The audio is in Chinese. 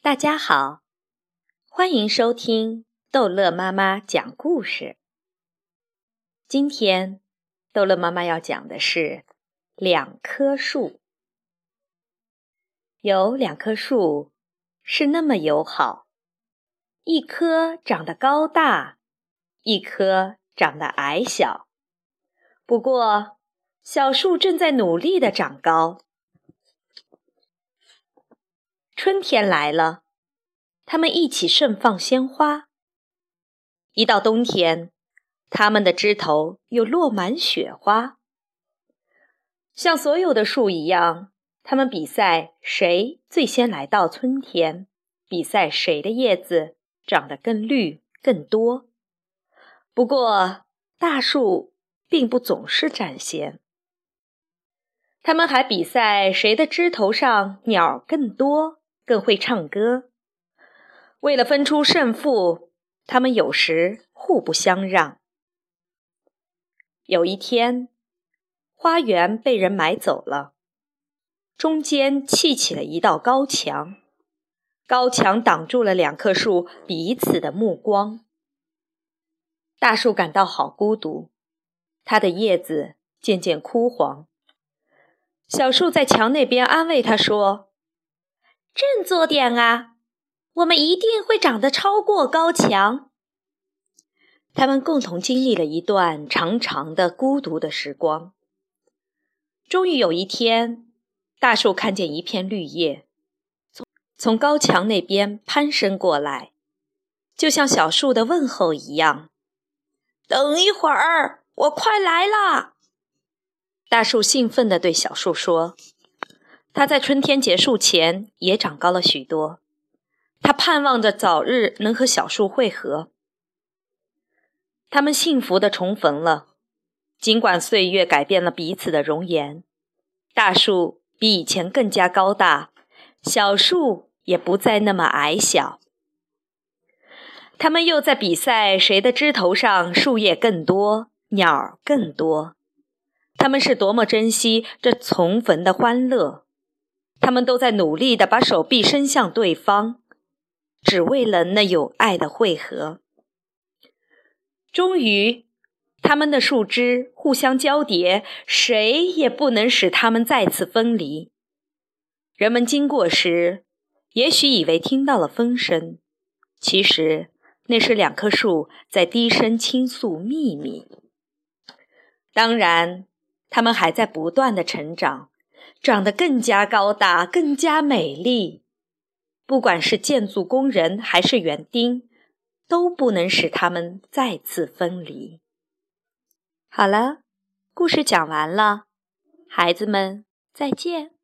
大家好，欢迎收听逗乐妈妈讲故事。今天，逗乐妈妈要讲的是两棵树。有两棵树是那么友好，一棵长得高大，一棵长得矮小。不过，小树正在努力的长高。春天来了，它们一起盛放鲜花。一到冬天，它们的枝头又落满雪花。像所有的树一样，它们比赛谁最先来到春天，比赛谁的叶子长得更绿更多。不过，大树并不总是占先，它们还比赛谁的枝头上鸟更多。更会唱歌。为了分出胜负，他们有时互不相让。有一天，花园被人买走了，中间砌起了一道高墙，高墙挡住了两棵树彼此的目光。大树感到好孤独，它的叶子渐渐枯黄。小树在墙那边安慰他说。振作点啊！我们一定会长得超过高墙。他们共同经历了一段长长的孤独的时光。终于有一天，大树看见一片绿叶从从高墙那边攀升过来，就像小树的问候一样。等一会儿，我快来啦！大树兴奋地对小树说。它在春天结束前也长高了许多，它盼望着早日能和小树会合。他们幸福地重逢了，尽管岁月改变了彼此的容颜。大树比以前更加高大，小树也不再那么矮小。他们又在比赛谁的枝头上树叶更多，鸟儿更多。他们是多么珍惜这重逢的欢乐！他们都在努力地把手臂伸向对方，只为了那有爱的汇合。终于，他们的树枝互相交叠，谁也不能使他们再次分离。人们经过时，也许以为听到了风声，其实那是两棵树在低声倾诉秘密。当然，他们还在不断的成长。长得更加高大，更加美丽。不管是建筑工人还是园丁，都不能使他们再次分离。好了，故事讲完了，孩子们再见。